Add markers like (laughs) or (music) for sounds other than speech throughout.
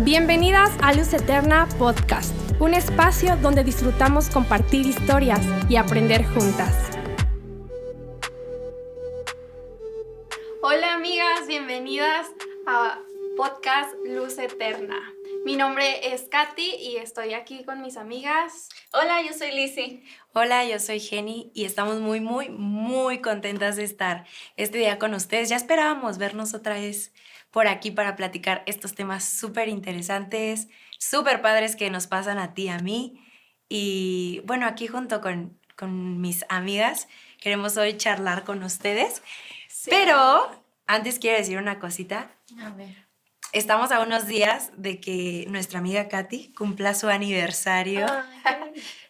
Bienvenidas a Luz Eterna Podcast, un espacio donde disfrutamos compartir historias y aprender juntas. Hola amigas, bienvenidas a Podcast Luz Eterna. Mi nombre es Katy y estoy aquí con mis amigas. Hola, yo soy Lizzy. Hola, yo soy Jenny y estamos muy, muy, muy contentas de estar este día con ustedes. Ya esperábamos vernos otra vez por aquí para platicar estos temas súper interesantes, súper padres que nos pasan a ti y a mí. Y bueno, aquí junto con, con mis amigas queremos hoy charlar con ustedes. Pero antes quiero decir una cosita. A ver. Estamos a unos días de que nuestra amiga Katy cumpla su aniversario.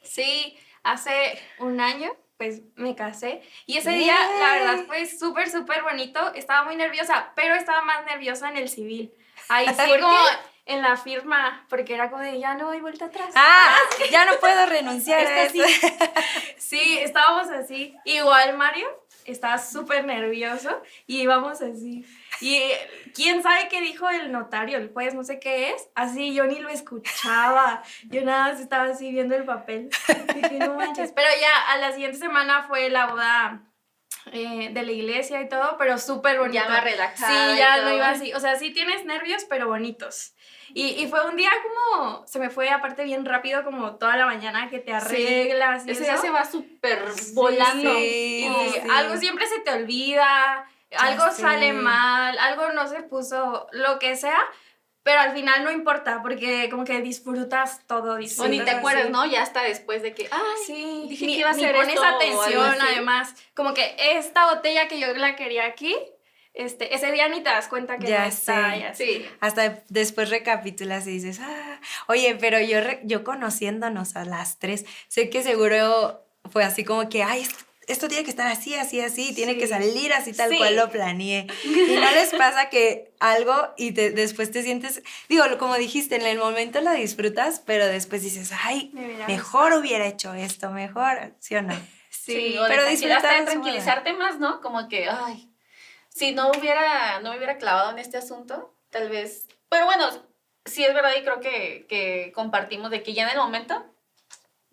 sí, hace un año pues me casé. Y ese día, la verdad, fue súper, súper bonito. Estaba muy nerviosa, pero estaba más nerviosa en el civil. Ahí sí, como en la firma, porque era como de ya no hay vuelta atrás. Ah, ya no puedo renunciar a Este sí. sí, estábamos así. Igual Mario estaba súper nervioso y íbamos así. Y quién sabe qué dijo el notario, el juez, no sé qué es. Así yo ni lo escuchaba. Yo nada más estaba así viendo el papel. Dije, no manches. Pero ya a la siguiente semana fue la boda eh, de la iglesia y todo, pero súper bonito. Ya más relajada Sí, ya no iba así. O sea, sí tienes nervios, pero bonitos. Y, y fue un día como, se me fue aparte bien rápido, como toda la mañana que te arreglas. y Ese eso. día se va súper volando. sí. Y sí. algo siempre se te olvida, algo sé. sale mal, algo no se puso, lo que sea, pero al final no importa porque como que disfrutas todo. O Disfrutas ni te acuerdas, así. ¿no? Ya hasta después de que, ay, Sí, Dije ni, que iba a ni ser pones esto o atención además, como que esta botella que yo la quería aquí, este, ese día ni te das cuenta que Ya no está sé. y así. sí. Hasta después recapitulas y dices, ah, oye, pero yo, yo conociéndonos a las tres, sé que seguro fue así como que, ay, esto, tiene que estar así, así, así, tiene Sí. que salir así tal Sí. cual lo planeé. Y no les pasa que algo y te- después te sientes, digo, como dijiste, en el momento lo disfrutas, pero después dices, ay, Me mejor hubiera hecho esto, mejor, ¿sí o no? Sí, Sí, o de pero disfrutar tranquilizarte más, ¿no? Como que, ay, si no hubiera, no me hubiera clavado en este asunto, tal vez. Pero bueno, sí es verdad y creo que, que compartimos de que ya en el momento,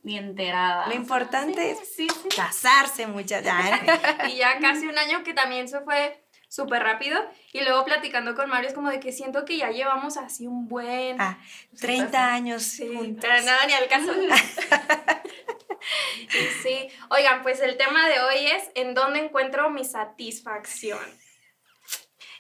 ni enterada. Lo importante es sí, sí. casarse, muchachas. (laughs) y ya casi un año que también se fue súper rápido. Y luego platicando con Mario es como de que siento que ya llevamos así un buen... Ah, 30 años Sí, juntos. pero nada, ni al caso. (laughs) sí, oigan, pues el tema de hoy es ¿en dónde encuentro mi satisfacción?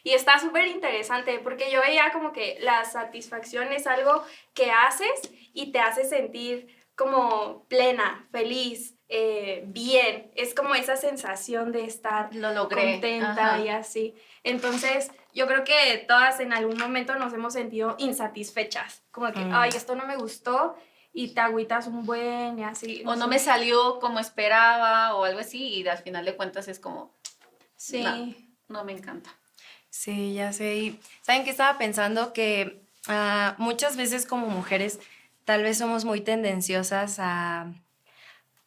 Y está súper interesante porque yo veía como que la satisfacción es algo que haces y te hace sentir como plena, feliz, eh, bien. Es como esa sensación de estar Lo logré. contenta Ajá. y así. Entonces, yo creo que todas en algún momento nos hemos sentido insatisfechas. Como que, Mm. ay, esto no me gustó y te agüitas un buen y así. O no sé. me salió como esperaba o algo así y al final de cuentas es como, Sí. no. no me encanta. Sí, ya sé. Y, ¿Saben qué estaba pensando? Que ah, muchas veces como mujeres tal vez somos muy tendenciosas a,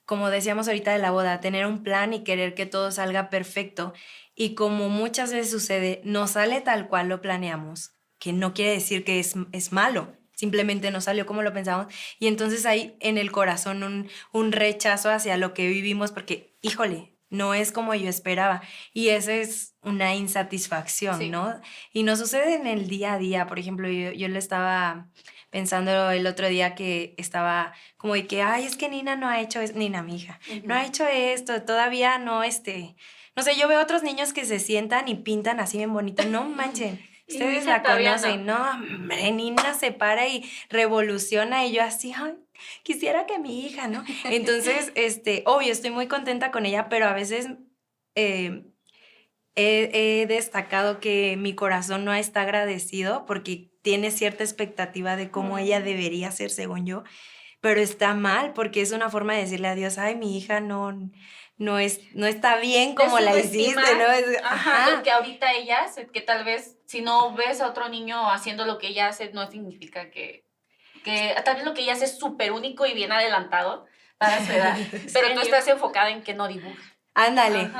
como decíamos ahorita de la boda, tener un plan y querer que todo salga perfecto. Y como muchas veces sucede, no sale tal cual lo planeamos, que no quiere decir que es, es malo. Simplemente no salió como lo pensábamos. Y entonces hay en el corazón un, un rechazo hacia lo que vivimos porque, híjole, no es como yo esperaba. Y esa es una insatisfacción, Sí. ¿no? Y nos sucede en el día a día. Por ejemplo, yo, yo le estaba pensando el otro día que estaba como de que, ay, es que Nina no ha hecho, es Nina, mi hija, no ha hecho esto, todavía no, este, no sé, yo veo otros niños que se sientan y pintan así bien bonito, no (laughs) manchen. Ustedes la conocen, no, hombre, Nina se para y revoluciona y yo así, ay, quisiera que mi hija, ¿no? (laughs) Entonces, este, obvio, estoy muy contenta con ella, pero a veces eh, he, he destacado que mi corazón no está agradecido porque tiene cierta expectativa de cómo ella debería ser, según yo, pero está mal porque es una forma de decirle a Dios, ay, mi hija no, no, es, no está bien como la hiciste, ¿no? Es- Ajá, ajá. lo que ahorita ella hace, que tal vez si no ves a otro niño haciendo lo que ella hace, no significa que, que tal vez lo que ella hace es súper único y bien adelantado para su edad, (laughs) pero tú estás enfocada en que no dibuja. Ándale,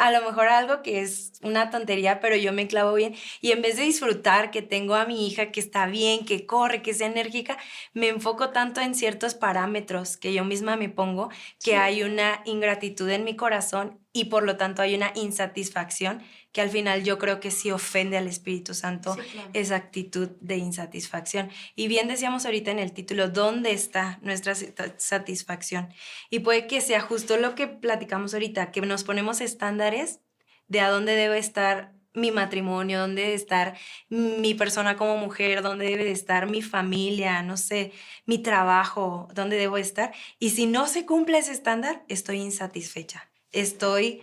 a lo mejor algo que es una tontería, pero yo me clavo bien. Y en vez de disfrutar que tengo a mi hija que está bien, que corre, que es enérgica, me enfoco tanto en ciertos parámetros que yo misma me pongo, que hay una ingratitud en mi corazón y por lo tanto hay una insatisfacción que al final yo creo que sí ofende al Espíritu Santo esa actitud de insatisfacción. Y bien decíamos ahorita en el título, ¿dónde está nuestra satisfacción? Y puede que sea justo lo que platicamos ahorita, que nos ponemos estándares de a dónde debe estar mi matrimonio, dónde debe estar mi persona como mujer, dónde debe estar mi familia, no sé, mi trabajo, dónde debo estar. Y si no se cumple ese estándar, estoy insatisfecha. Estoy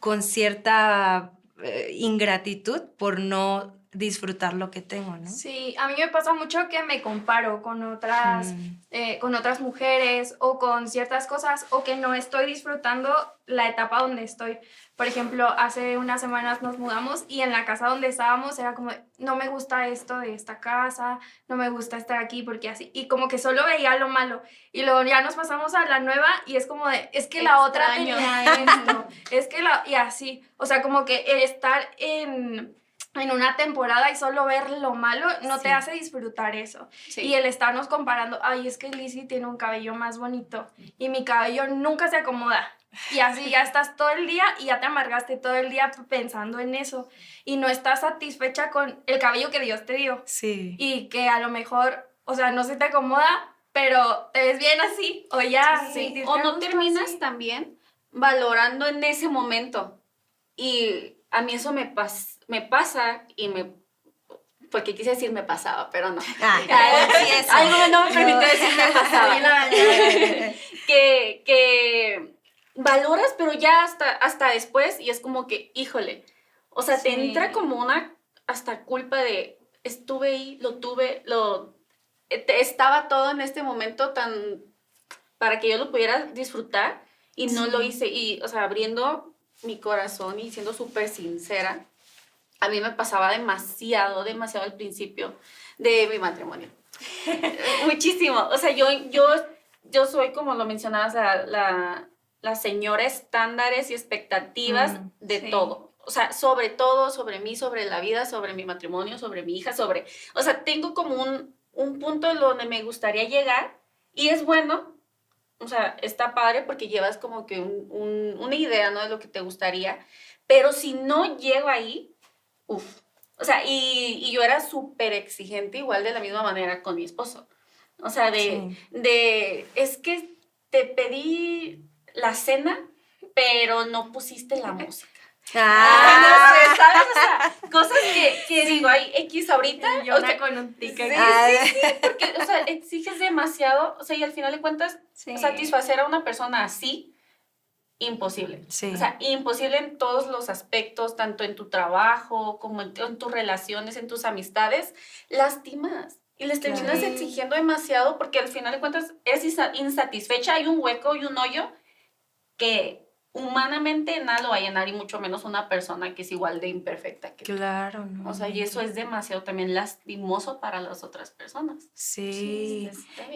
con cierta eh, ingratitud por no disfrutar lo que tengo, ¿no? Sí, a mí me pasa mucho que me comparo con otras, mm. eh, con otras mujeres o con ciertas cosas o que no estoy disfrutando la etapa donde estoy. Por ejemplo, hace unas semanas nos mudamos y en la casa donde estábamos era como, no me gusta esto de esta casa, no me gusta estar aquí porque así, y como que solo veía lo malo. Y luego ya nos pasamos a la nueva y es como de, es que la otra tenía esto, es que la, y así, o sea, como que estar en en una temporada y solo ver lo malo no te hace disfrutar eso. Y el estarnos comparando, ay, es que Lizzie tiene un cabello más bonito y mi cabello nunca se acomoda. Y así ya estás todo el día y ya te amargaste todo el día pensando en eso y no estás satisfecha con el cabello que Dios te dio. Sí. Y que a lo mejor, o sea, no se te acomoda, pero te ves bien así o ya. Sí. O no terminas también valorando en ese momento. Y a mí eso me pasa me pasa y me porque quise decir me pasaba, pero no. Ah, (laughs) Algo no me permite decir me pasaba. (laughs) que, que valoras, pero ya hasta, hasta después y es como que, híjole, o sea, te entra como una hasta culpa de estuve ahí, lo tuve, lo estaba todo en este momento tan para que yo lo pudiera disfrutar y no lo hice. Y, o sea, abriendo mi corazón y siendo súper sincera, a mí me pasaba demasiado, demasiado al principio de mi matrimonio. (laughs) Muchísimo. O sea, yo, yo, yo soy, como lo mencionabas, la, la, señora estándares y expectativas mm, de todo. O sea, sobre todo, sobre mí, sobre la vida, sobre mi matrimonio, sobre mi hija, sobre... O sea, tengo como un, un punto donde me gustaría llegar y es bueno, o sea, está padre porque llevas como que un, una idea, ¿no? De lo que te gustaría, pero si no llego ahí, Uf. O sea, y, yo era súper exigente igual de la misma manera con mi esposo. O sea, de, de, es que te pedí la cena, pero no pusiste la (laughs) música. Ah, no ¿sabes? O sea, cosas que, que digo, hay X ahorita. Yo o con un ticket. Sí, sí, sí, porque, o sea, exiges demasiado, o sea, y al final de cuentas, satisfacer a una persona así, imposible. Sí. O sea, imposible en todos los aspectos, tanto en tu trabajo como en, tus relaciones, en tus amistades, lastimas. Y les terminas exigiendo demasiado porque al final de cuentas eres insatisfecha, hay un hueco y un hoyo que humanamente nada lo va a llenar y mucho menos una persona que es igual de imperfecta que Claro, O sea, y eso es demasiado también lastimoso para las otras personas. Sí.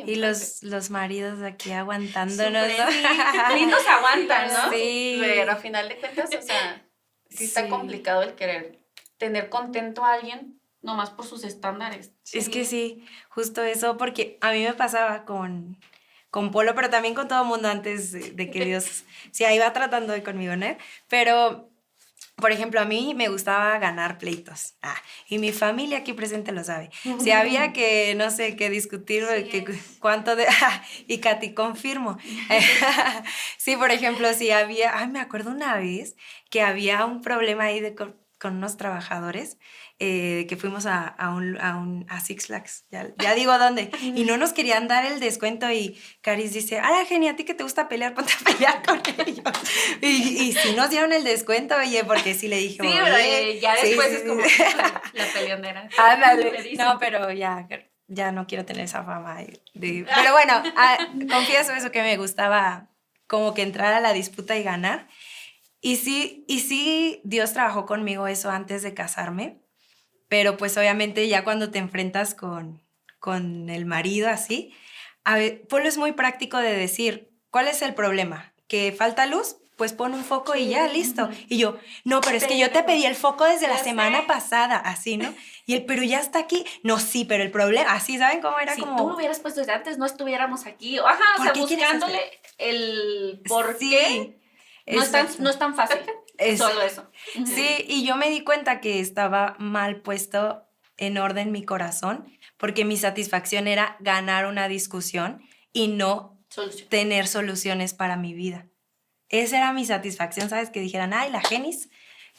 y los, los maridos aquí aguantándonos. (laughs) Lindos aguantan, ¿no? Sí. Pero a final de cuentas, o sea, sí está complicado el querer tener contento a alguien nomás por sus estándares. Es que sí, justo eso, porque a mí me pasaba con, con Polo, pero también con todo el mundo antes de, que Dios, sí, ahí va tratando de conmigo, ¿no? Pero, por ejemplo, a mí me gustaba ganar pleitos. Ah, y mi familia aquí presente lo sabe. Si había que, no sé, que discutir que, cuánto de... (laughs) y Katy, confirmo. (laughs) (laughs) sí, por ejemplo, si había... Ay, me acuerdo una vez que había un problema ahí de, con, con unos trabajadores eh, que fuimos a, a, un, a, un, a Six Flags, ya, ya, digo dónde, y no nos querían dar el descuento y Caris dice, ah, genial, a ti que te gusta pelear, ponte a pelear (laughs) con ellos. Y, y sí nos dieron el descuento, oye, porque sí le dije, sí, pero eh, ya después es como la peleonera. (laughs) no, pero ya, ya no quiero tener esa fama. pero bueno, (laughs) ah, confieso eso que me gustaba como que entrar a la disputa y ganar. Y sí, y sí, Dios trabajó conmigo eso antes de casarme pero pues obviamente ya cuando te enfrentas con, con el marido así, a ver, Polo es muy práctico de decir, ¿cuál es el problema? ¿Que falta luz? pues pon un foco y ya, listo. Y yo, no, pero es que yo te pedí el foco desde la semana sé. pasada, así, ¿no? Y él, pero ya está aquí. No, sí, pero el problema, así, ¿saben cómo era si como... tú lo hubieras puesto desde antes, no estuviéramos aquí. Ajá, o ¿Por sea, buscándole el por Sí, qué. No es, tan, no es tan fácil. (laughs) Es- Solo eso. Sí, y yo me di cuenta que estaba mal puesto en orden mi corazón, porque mi satisfacción era ganar una discusión y no Solución. tener soluciones para mi vida. Esa era mi satisfacción, ¿sabes? Que dijeran, ay, la Genis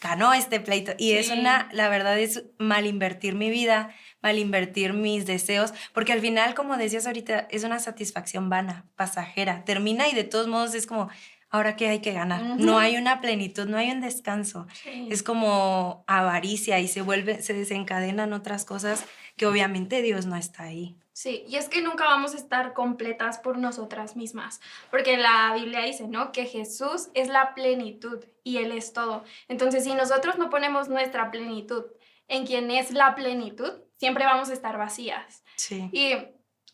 ganó este pleito. Y es una, la verdad es mal invertir mi vida, mal invertir mis deseos, porque al final, como decías ahorita, es una satisfacción vana, pasajera. Termina y de todos modos es como, ahora qué hay que ganar. No hay una plenitud, no hay un descanso. Es como avaricia y se vuelve, se desencadenan otras cosas que obviamente Dios no está ahí. Sí, y es que nunca vamos a estar completas por nosotras mismas, porque la Biblia dice, ¿no? Que Jesús es la plenitud y Él es todo. Entonces, si nosotros no ponemos nuestra plenitud en quien es la plenitud, siempre vamos a estar vacías. Sí. Y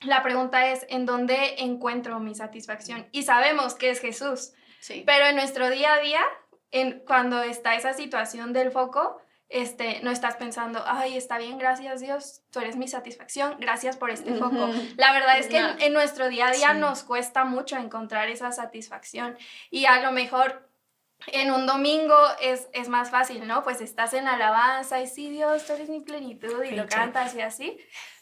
la pregunta es, ¿en dónde encuentro mi satisfacción? Y sabemos que es Jesús, Sí. pero en nuestro día a día, en, cuando está esa situación del foco, este, no estás pensando, ay, está bien, gracias Dios, tú eres mi satisfacción, gracias por este foco. Ujú. La verdad es que No. en, en nuestro día a día Sí. nos cuesta mucho encontrar esa satisfacción y a lo mejor en un domingo es, es más fácil, ¿no? Pues estás en alabanza y sí, Dios, tú eres mi plenitud y lo cantas y así.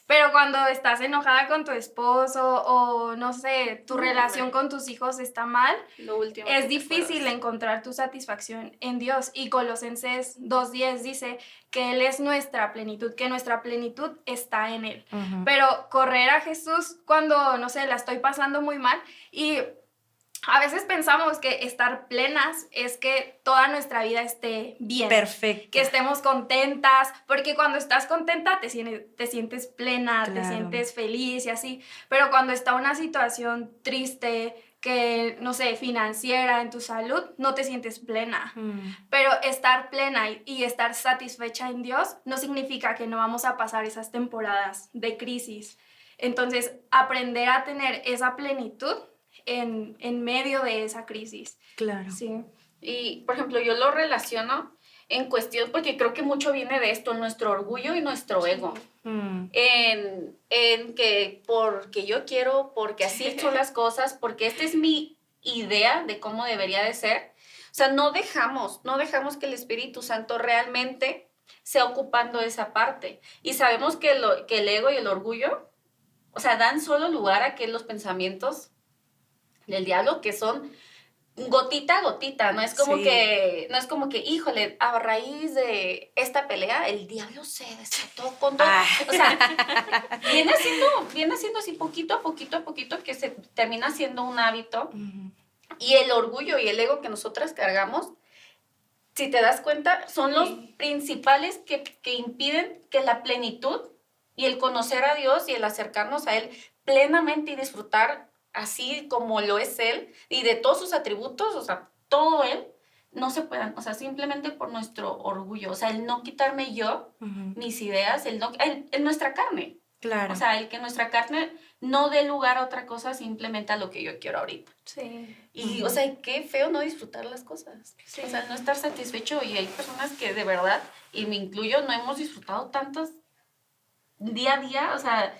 Pero cuando estás enojada con tu esposo o no sé, tu No, relación con tus hijos está mal, Lo último. es difícil encontrar tu satisfacción en Dios y Colosenses 2.10 dice que Él es nuestra plenitud, que nuestra plenitud está en Él. Pero correr a Jesús cuando, no sé, la estoy pasando muy mal y a veces pensamos que estar plenas es que toda nuestra vida esté bien. Perfecto. Que estemos contentas, porque cuando estás contenta te, sientes- te sientes plena, te Claro. sientes feliz y así. Pero cuando está una situación triste, que no sé, financiera en tu salud, no te sientes plena. Mm, Pero estar plena y, y estar satisfecha en Dios no significa que no vamos a pasar esas temporadas de crisis. Entonces, aprender a tener esa plenitud en, en medio de esa crisis. claro. Sí. Y, por ejemplo, yo lo relaciono en cuestión, porque creo que mucho viene de esto, nuestro orgullo y nuestro ego. Mm, En, en que porque yo quiero, porque así son las cosas, porque esta es mi idea de cómo debería de ser. O sea, no dejamos, no dejamos que el Espíritu Santo realmente sea ocupando esa parte. Y sabemos que, lo, que el ego y el orgullo, o sea, dan solo lugar a que los pensamientos del diablo, que son gotita a gotita, no es como Sí. que, no es como que, híjole, a raíz de esta pelea, el diablo se desató con todo. Ah. O sea, (laughs) viene siendo, viene siendo así poquito a poquito a poquito que se termina siendo un hábito. Y el orgullo y el ego que nosotras cargamos, si te das cuenta, son los Sí. principales que, que impiden que la plenitud y el conocer a Dios y el acercarnos a Él plenamente y disfrutar así como lo es Él y de todos sus atributos, o sea, todo Él, no se puedan, o sea, simplemente por nuestro orgullo, o sea, el no quitarme yo Ujú, mis ideas, el no, el, el nuestra carne, Claro. o sea, el que nuestra carne no dé lugar a otra cosa, simplemente a lo que yo quiero ahorita. Sí. Y, o sea, qué feo no disfrutar las cosas. Sí. O sea, no estar satisfecho. Y hay personas que de verdad, y me incluyo, no hemos disfrutado tantas día a día, o sea,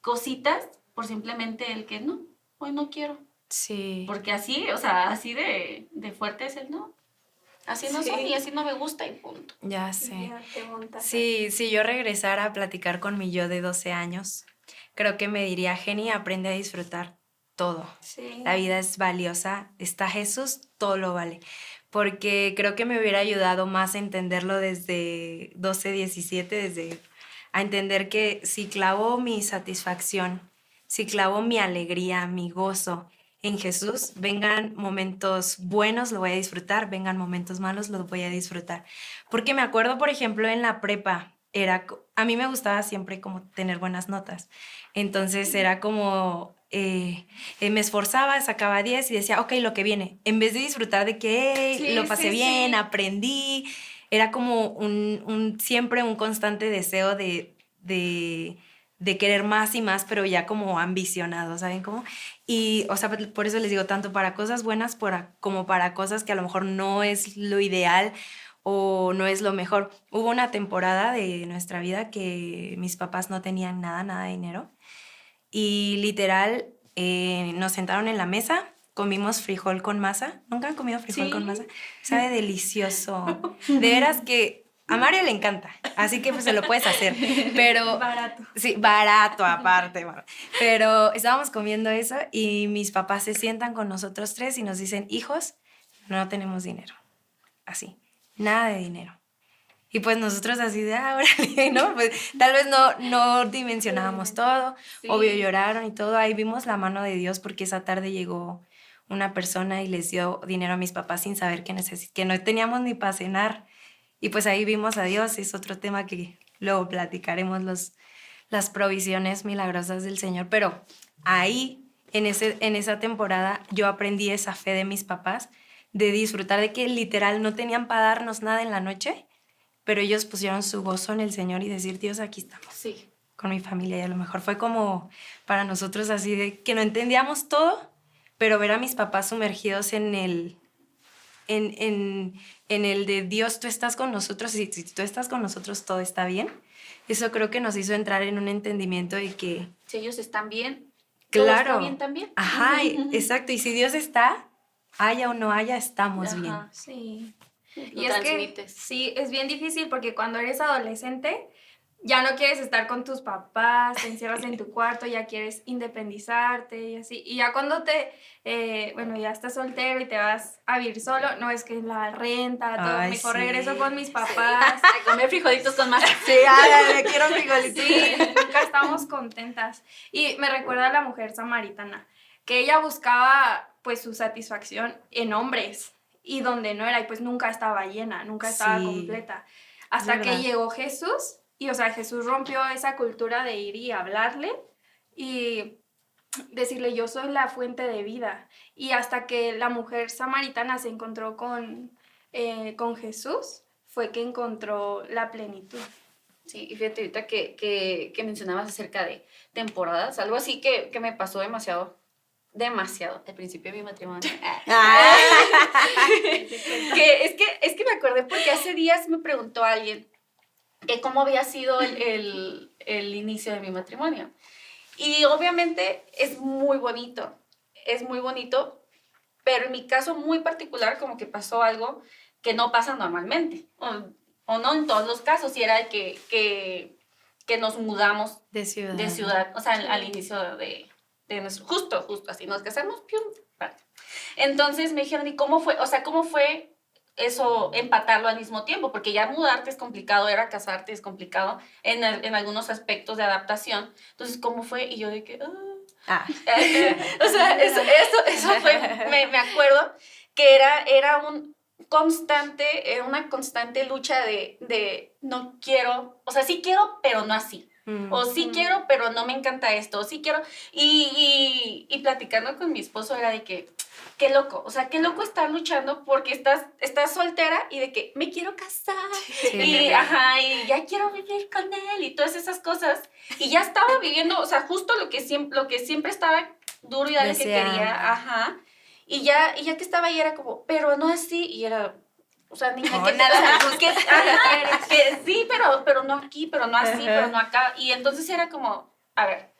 cositas por simplemente el que no, hoy no quiero. sí. Porque así, o sea, así de, de fuerte es el no. Así no soy Sí. y así no me gusta y punto. Ya sé. Ya. Sí, si yo regresara a platicar con mi yo de 12 años, creo que me diría, Jenny, aprende a disfrutar todo. Sí. La vida es valiosa, está Jesús, todo lo vale. Porque creo que me hubiera ayudado más a entenderlo desde 12, 17, desde a entender que si clavo mi satisfacción, si clavo mi alegría, mi gozo en Jesús, vengan momentos buenos, lo voy a disfrutar, vengan momentos malos, los voy a disfrutar. Porque me acuerdo, por ejemplo, en la prepa, era, a mí me gustaba siempre como tener buenas notas. Entonces era como, eh, eh, me esforzaba, sacaba 10 y decía, ok, lo que viene. En vez de disfrutar de que "Hey, Sí, lo pasé sí, bien, sí. aprendí, era como un, un- siempre un constante deseo de, de, de querer más y más, pero ya como ambicionados, ¿saben cómo? Y, o sea, por eso les digo, tanto para cosas buenas como para cosas que a lo mejor no es lo ideal o no es lo mejor. Hubo una temporada de nuestra vida que mis papás no tenían nada, nada de dinero. Y literal, eh, nos sentaron en la mesa, comimos frijol con masa. ¿Nunca han comido frijol con masa? Sabe (laughs) delicioso. (laughs) De veras que a Mario le encanta, así que pues se lo puedes hacer. (laughs) Pero. Barato. Sí, barato aparte. Pero estábamos comiendo eso y mis papás se sientan con nosotros tres y nos dicen: Hijos, no tenemos dinero. Así nada de dinero. Y pues nosotros así de, ah, (laughs) ¿no? Pues tal vez no, no dimensionábamos todo, obvio lloraron y todo, ahí vimos la mano de Dios porque esa tarde llegó una persona y les dio dinero a mis papás sin saber que, que no teníamos ni para cenar. Y pues ahí vimos a Dios, es otro tema que luego platicaremos, los, las provisiones milagrosas del Señor, pero ahí, en, ese, en esa temporada, yo aprendí esa fe de mis papás de disfrutar de que literal no tenían para darnos nada en la noche, pero ellos pusieron su gozo en el Señor y decir, Dios, aquí estamos. Sí. Con mi familia y a lo mejor fue como para nosotros así de que no entendíamos todo, pero ver a mis papás sumergidos en el, en, en, en el de Dios, tú estás con nosotros y si tú estás con nosotros todo está bien. Eso creo que nos hizo entrar en un entendimiento de que... Si ellos están bien, claro. Todo está bien también. Ajá, (laughs) exacto. Y si Dios está, haya o no haya, estamos bien. Sí. y es que sí, es bien difícil porque cuando eres adolescente ya no quieres estar con tus papás, te encierras en tu (laughs) cuarto, ya quieres independizarte y así. Y ya cuando te, eh, bueno, ya estás soltero y te vas a vivir solo, no es que la renta, todo, mejor regreso con mis papás. (laughs) A comer frijolitos con más. Sí, (laughs) ay, me quiero frijolitos. Sí, nunca estamos contentas. Y me recuerda a la mujer samaritana, que ella buscaba pues su satisfacción en hombres y donde no era y pues nunca estaba llena, nunca estaba completa. Hasta que llegó Jesús y o sea, Jesús rompió esa cultura de ir y hablarle y decirle yo soy la fuente de vida. Y hasta que la mujer samaritana se encontró con, eh, con Jesús, fue que encontró la plenitud. Sí, y fíjate ahorita que, que, que mencionabas acerca de temporadas, algo así que, que me pasó demasiado demasiado al principio de mi matrimonio. (laughs) Ah. (laughs) (laughs) que, es, que, es que me acordé porque hace días me preguntó alguien que cómo había sido el, el, inicio de mi matrimonio. Y obviamente es muy bonito, es muy bonito, pero en mi caso muy particular como que pasó algo que no pasa normalmente, o, o no en todos los casos, y era que, que, que nos mudamos de ciudad, de ciudad o sea, al inicio de, justo, justo así, nos casamos, Entonces me dijeron, ¿y cómo fue? O sea, ¿cómo fue eso empatarlo al mismo tiempo? Porque ya mudarte es complicado, era casarte es complicado en, en algunos aspectos de adaptación. Entonces, ¿cómo fue? Y yo de que... Ah". ah. (laughs) o sea, eso, eso, eso fue, me, me, acuerdo que era, era un constante, era una constante lucha de, de no quiero, o sea, sí quiero, pero no así. O sí quiero, pero no me encanta esto. O sí quiero. Y, y, y, platicando con mi esposo era de que, qué loco. O sea, qué loco estar luchando porque estás, estás soltera y de que me quiero casar. Y, ajá, y ya quiero vivir con él y todas esas cosas. Y ya estaba viviendo, o sea, justo lo que siempre, lo que siempre estaba duro y dale que quería. Ajá. Y ya, y ya que estaba ahí era como, pero no así. Y era, o sea, niña, que, nada, que, sí, pero, pero no aquí, pero no así, pero no acá. Y entonces era como, a ver,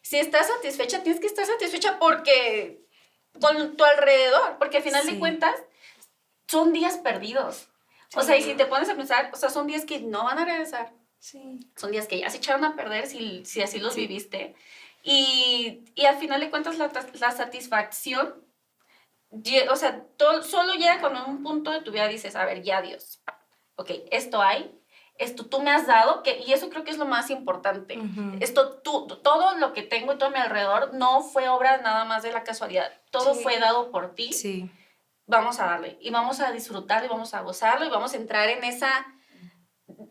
si estás satisfecha, tienes que estar satisfecha porque con tu alrededor, porque al final de cuentas son días perdidos. O sea, y si te pones a pensar, o sea, son días que no van a regresar. Sí. Son días que ya se echaron a perder si, si así los viviste. Y, y, al final de cuentas la, la satisfacción o sea, todo, solo llega cuando en un punto de tu vida dices, a ver, ya Dios, ok, esto hay, esto tú me has dado, que, y eso creo que es lo más importante. Esto tú, todo lo que tengo y todo a mi alrededor no fue obra nada más de la casualidad, todo fue dado por ti. Sí. Vamos a darle y vamos a disfrutar y vamos a gozarlo y vamos a entrar en esa,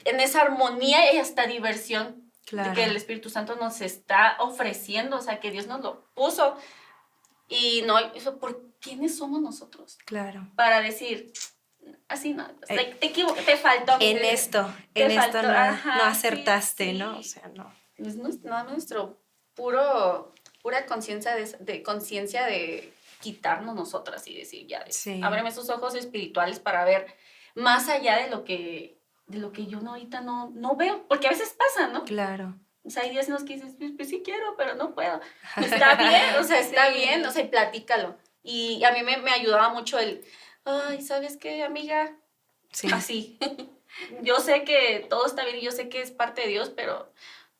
en esa armonía y hasta diversión que el Espíritu Santo nos está ofreciendo, o sea, que Dios nos lo puso. Y no, eso, ¿por quiénes somos nosotros? Claro. Para decir, así no, te, te, te faltó. En esto, en esto no, no acertaste, ¿no? O sea, no. es nuestro, nuestro puro, pura conciencia de, de conciencia de quitarnos nosotras y decir, ya, Sí. ábreme esos ojos espirituales para ver más allá de lo que, de lo que yo no, ahorita no, no veo, porque a veces pasa, ¿no? Claro. O sea, hay días en los que dices, pues, pues sí quiero, pero no puedo. (laughs) Está bien, o sea, está Sí. bien, o sea, platícalo. Y a mí me, me ayudaba mucho el, ay, ¿sabes qué, amiga? Sí. Así. (laughs) yo sé que todo está bien y yo sé que es parte de Dios, pero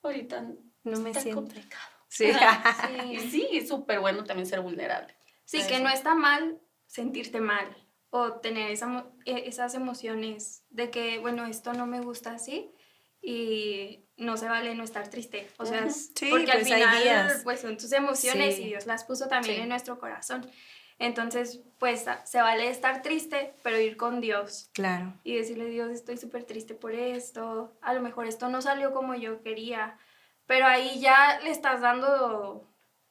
ahorita No me está siento. complicado. Sí. (laughs) Sí, es súper bueno también ser vulnerable. Sí, Eso. que no está mal sentirte mal o tener esa e- esas emociones de que, bueno, esto no me gusta así y no se vale no estar triste. O sea, Sí, porque al pues hay final días. pues son tus emociones Sí. y Dios las puso también Sí. en nuestro corazón. Entonces, pues se vale estar triste, pero ir con Dios Claro. y decirle, Dios, estoy súper triste por esto, a lo mejor esto no salió como yo quería, pero ahí ya le estás dando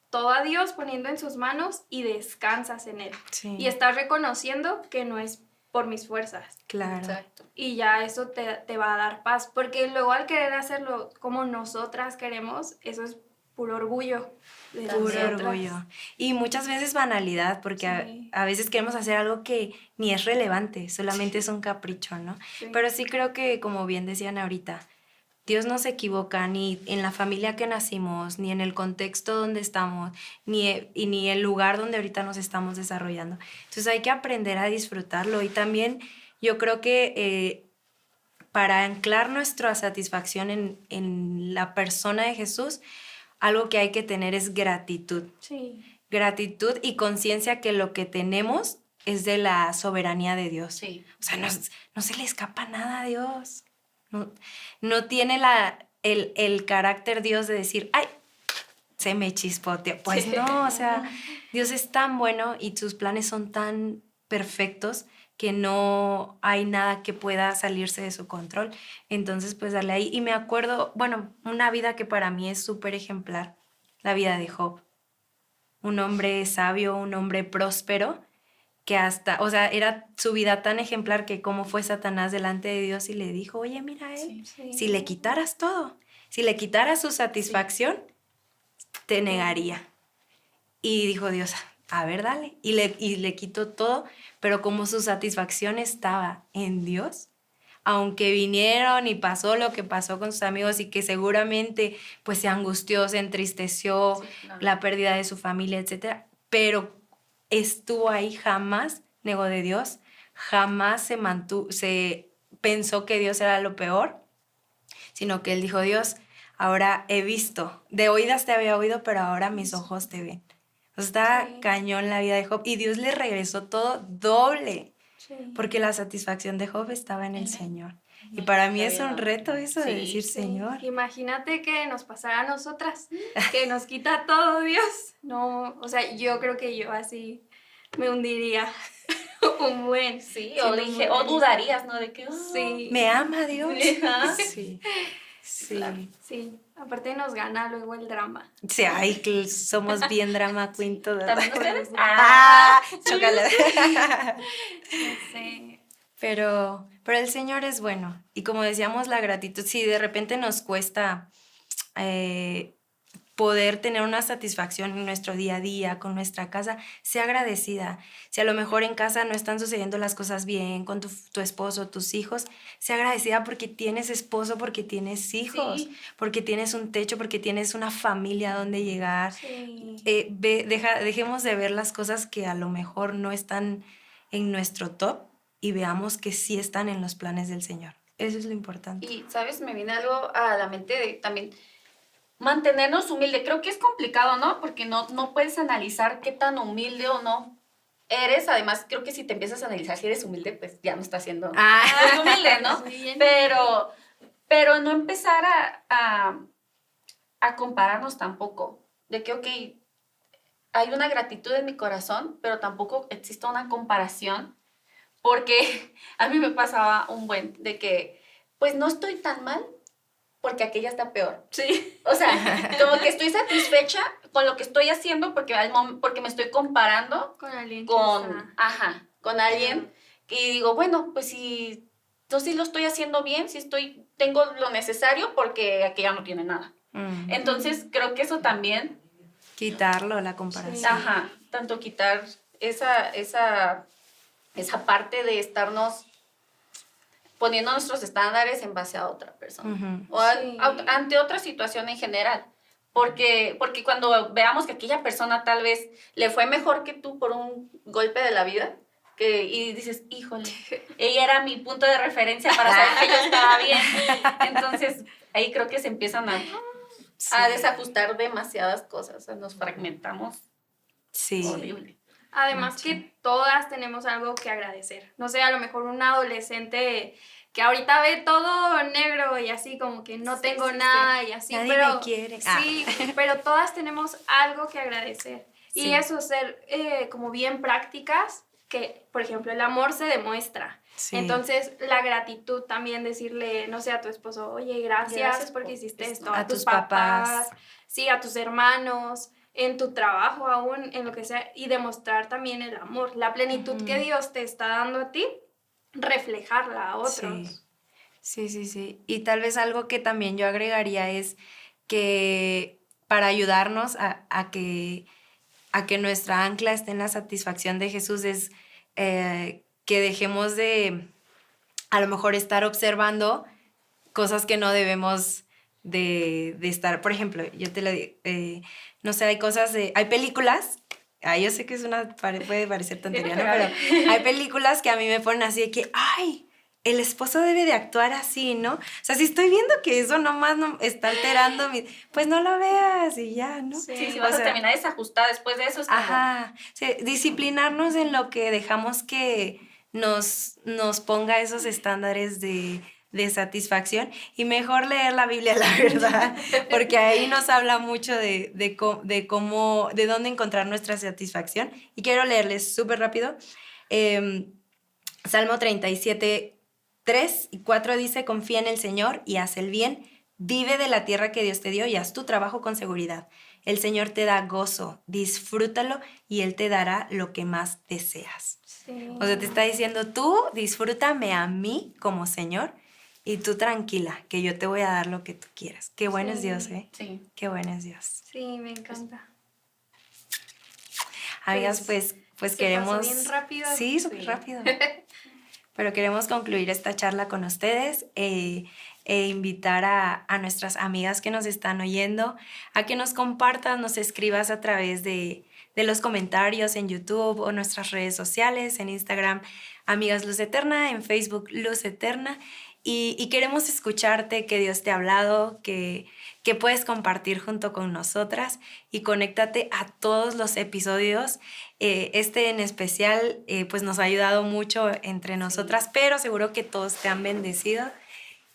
todo a Dios, poniendo en sus manos y descansas en Él. Sí. Y estás reconociendo que no es por mis fuerzas. Claro. Exacto. Y ya eso te, te va a dar paz, porque luego al querer hacerlo como nosotras queremos, eso es puro orgullo. de Puro nosotras. orgullo. Y muchas veces banalidad, porque a- Sí. a, veces queremos hacer algo que ni es relevante, solamente es un capricho, ¿no? Sí. Pero sí creo que, como bien decían ahorita, Dios no se equivoca ni en la familia que nacimos, ni en el contexto donde estamos, ni, e- y ni el lugar donde ahorita nos estamos desarrollando. Entonces hay que aprender a disfrutarlo y también yo creo que eh, para anclar nuestra satisfacción en, en la persona de Jesús, algo que hay que tener es gratitud. Sí. Gratitud y conciencia que lo que tenemos es de la soberanía de Dios. Sí. O sea, no, no se le escapa nada a Dios. No, no tiene la, el, el carácter Dios de decir, ay, se me chispoteó. Pues Sí. no, o sea, (laughs) Dios es tan bueno y sus planes son tan perfectos que no hay nada que pueda salirse de su control. Entonces, pues darle ahí. Y me acuerdo, bueno, una vida que para mí es súper ejemplar, la vida de Job. Un hombre sabio, un hombre próspero, que hasta, o sea, era su vida tan ejemplar que como fue Satanás delante de Dios y le dijo, oye, mira él, Sí. Sí. si le quitaras todo, si le quitaras su satisfacción, te negaría. Y dijo Dios, a ver, dale. Y le, y le quitó todo, pero como su satisfacción estaba en Dios, aunque vinieron y pasó lo que pasó con sus amigos y que seguramente pues se angustió, se entristeció, Sí, claro. la pérdida de su familia, etcétera, pero estuvo ahí jamás negó de Dios, jamás se mantuvo, se pensó que Dios era lo peor, sino que él dijo, Dios, ahora he visto, de oídas te había oído, pero ahora mis ojos te ven. O sea, está Sí. cañón la vida de Job y Dios le regresó todo doble, Sí. porque la satisfacción de Job estaba en el. Señor. Y para mí es un reto eso de Sí, decir, Sí, Señor. Imagínate que nos pasara a nosotras, (laughs) que nos quita todo Dios. No, o sea, yo creo que yo así me hundiría (laughs) un buen. Sí, o, dije, o dudarías, ¿no? De que, ah, Sí. ¿Me ama Dios? (laughs) Sí. Sí. Sí, aparte nos gana luego el drama. Sí, ay, que somos bien drama (laughs) queen todas. ¿También ustedes? Ah, chócala. No (laughs) sé. Pero, pero el Señor es bueno. Y como decíamos, la gratitud, si de repente nos cuesta eh, poder tener una satisfacción en nuestro día a día, con nuestra casa, sea agradecida. Si a lo mejor en casa no están sucediendo las cosas bien con tu, tu esposo, tus hijos, sea agradecida porque tienes esposo, porque tienes hijos, Sí. porque tienes un techo, porque tienes una familia donde llegar. Sí. Eh, ve- deja- dejemos de ver las cosas que a lo mejor no están en nuestro top y veamos que sí están en los planes del Señor. Eso es lo importante. Y, ¿sabes? Me viene algo a la mente de también mantenernos humilde. Creo que es complicado, ¿no? Porque no, no puedes analizar qué tan humilde o no eres. Además, creo que si te empiezas a analizar si eres humilde, pues ya no estás siendo Ah. humilde, ¿no? (laughs) Pero, pero no empezar a, a, a compararnos tampoco. De que, ok, hay una gratitud en mi corazón, pero tampoco existe una comparación. Porque (laughs) a mí me pasaba un buen de que, pues no estoy tan mal porque aquella está peor. Sí. O sea, (laughs) como que estoy satisfecha con lo que estoy haciendo porque, al porque me estoy comparando Con alguien con, ajá, con alguien y digo, bueno, pues si yo sí lo estoy haciendo bien, sí estoy, tengo lo necesario porque aquella no tiene nada. Mm. Entonces, creo que eso también, Quitarlo, la comparación. Sí. ajá, tanto quitar esa, esa, esa parte de estarnos poniendo nuestros estándares en base a otra persona Ujú. o a- Sí. a- ante otra situación en general. Porque, porque cuando veamos que aquella persona tal vez le fue mejor que tú por un golpe de la vida, que, y dices, híjole, (laughs) ella era mi punto de referencia para saber que yo estaba bien. Entonces, ahí creo que se empiezan a, a desajustar demasiadas cosas, o sea, nos fragmentamos Sí. horrible. Además que todas tenemos algo que agradecer. No sé, a lo mejor un adolescente que ahorita ve todo negro y así como que no Sí, tengo sí, nada y así, Nadie pero me quiere. Ah. sí, pero todas tenemos algo que agradecer. Y eso, ser eh, como bien prácticas, que por ejemplo el amor se demuestra. Sí. Entonces, la gratitud también, decirle, no sé, a tu esposo, oye, gracias, Gracias porque por hiciste esto". a, tus papás, papás. sí, a tus hermanos, en tu trabajo aún, en lo que sea, y demostrar también el amor, la plenitud que. Dios te está dando a ti, reflejarla a otros. Sí. Sí, sí, sí. Y tal vez algo que también yo agregaría es que para ayudarnos a, a que, a que nuestra ancla esté en la satisfacción de Jesús es eh, que dejemos de a lo mejor estar observando cosas que no debemos de, de estar. Por ejemplo, yo te lo digo, eh, no sé, hay cosas de, hay películas, ah, yo sé que es una, puede parecer tontería, ¿no? Pero hay películas que a mí me ponen así de que, ay, el esposo debe de actuar así, ¿no? O sea, si estoy viendo que eso nomás no está alterando mi, pues no lo veas y ya, ¿no? Sí. Sí, si O vas a terminar desajustada después de eso es como, Ajá, sí, disciplinarnos en lo que dejamos que nos, nos ponga esos estándares de, de satisfacción y mejor leer la Biblia, la (laughs) verdad, porque ahí nos habla mucho de, de, de cómo, de dónde encontrar nuestra satisfacción. Y quiero leerles súper rápido. em, Salmo 37, 3 y 4 dice, confía en el Señor y haz el bien, vive de la tierra que Dios te dio y haz tu trabajo con seguridad. El Señor te da gozo, disfrútalo y Él te dará lo que más deseas. Sí. O sea, te está diciendo, tú disfrútame a mí como Señor y tú tranquila, que yo te voy a dar lo que tú quieras. Qué bueno es Sí. Dios, ¿eh? sí. Qué bueno es Dios. Sí, me encanta. Amigas, Pues, pues, pues se queremos... pasó bien rápido. Sí, súper Sí. rápido. (laughs) Pero queremos concluir esta charla con ustedes eh, e invitar a, a nuestras amigas que nos están oyendo a que nos compartas, nos escribas a través de, de los comentarios en YouTube o nuestras redes sociales, en Instagram, Amigas Luz Eterna, en Facebook Luz Eterna. Y, y queremos escucharte, que Dios te ha hablado, que, que puedes compartir junto con nosotras y conéctate a todos los episodios. Eh, este en especial eh, pues nos ha ayudado mucho entre nosotras, pero seguro que todos te han bendecido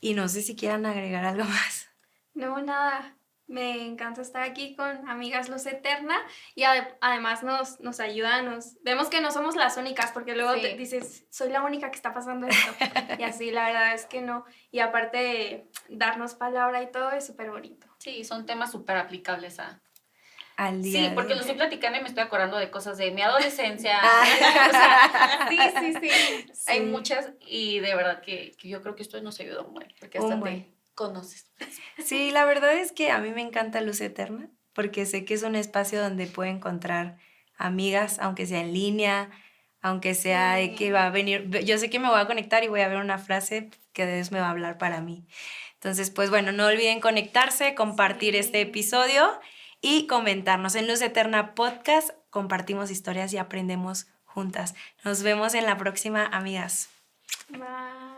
y no sé si quieran agregar algo (laughs) más. No, nada. Me encanta estar aquí con Amigas Luz Eterna y ade- además nos, nos ayuda, nos vemos que no somos las únicas porque luego Sí. te dices, soy la única que está pasando esto. (laughs) y así, la verdad es que no. Y aparte, darnos palabra y todo es súper bonito. Sí, son temas súper aplicables a... Al día. Sí, porque lo estoy platicando y me estoy acordando de cosas de mi adolescencia. (laughs) Ah. (laughs) O sea, sí, sí, sí, Hay muchas y de verdad que, que yo creo que esto nos ayudó muy, porque hasta Un te. Conoces. Sí, la verdad es que a mí me encanta Luz Eterna porque sé que es un espacio donde puedo encontrar amigas, aunque sea en línea, aunque sea de que va a venir, yo sé que me voy a conectar y voy a ver una frase que Dios me va a hablar para mí. Entonces, pues bueno, no olviden conectarse, compartir Sí. este episodio y comentarnos en Luz Eterna Podcast. Compartimos historias y aprendemos juntas. Nos vemos en la próxima, amigas. Bye.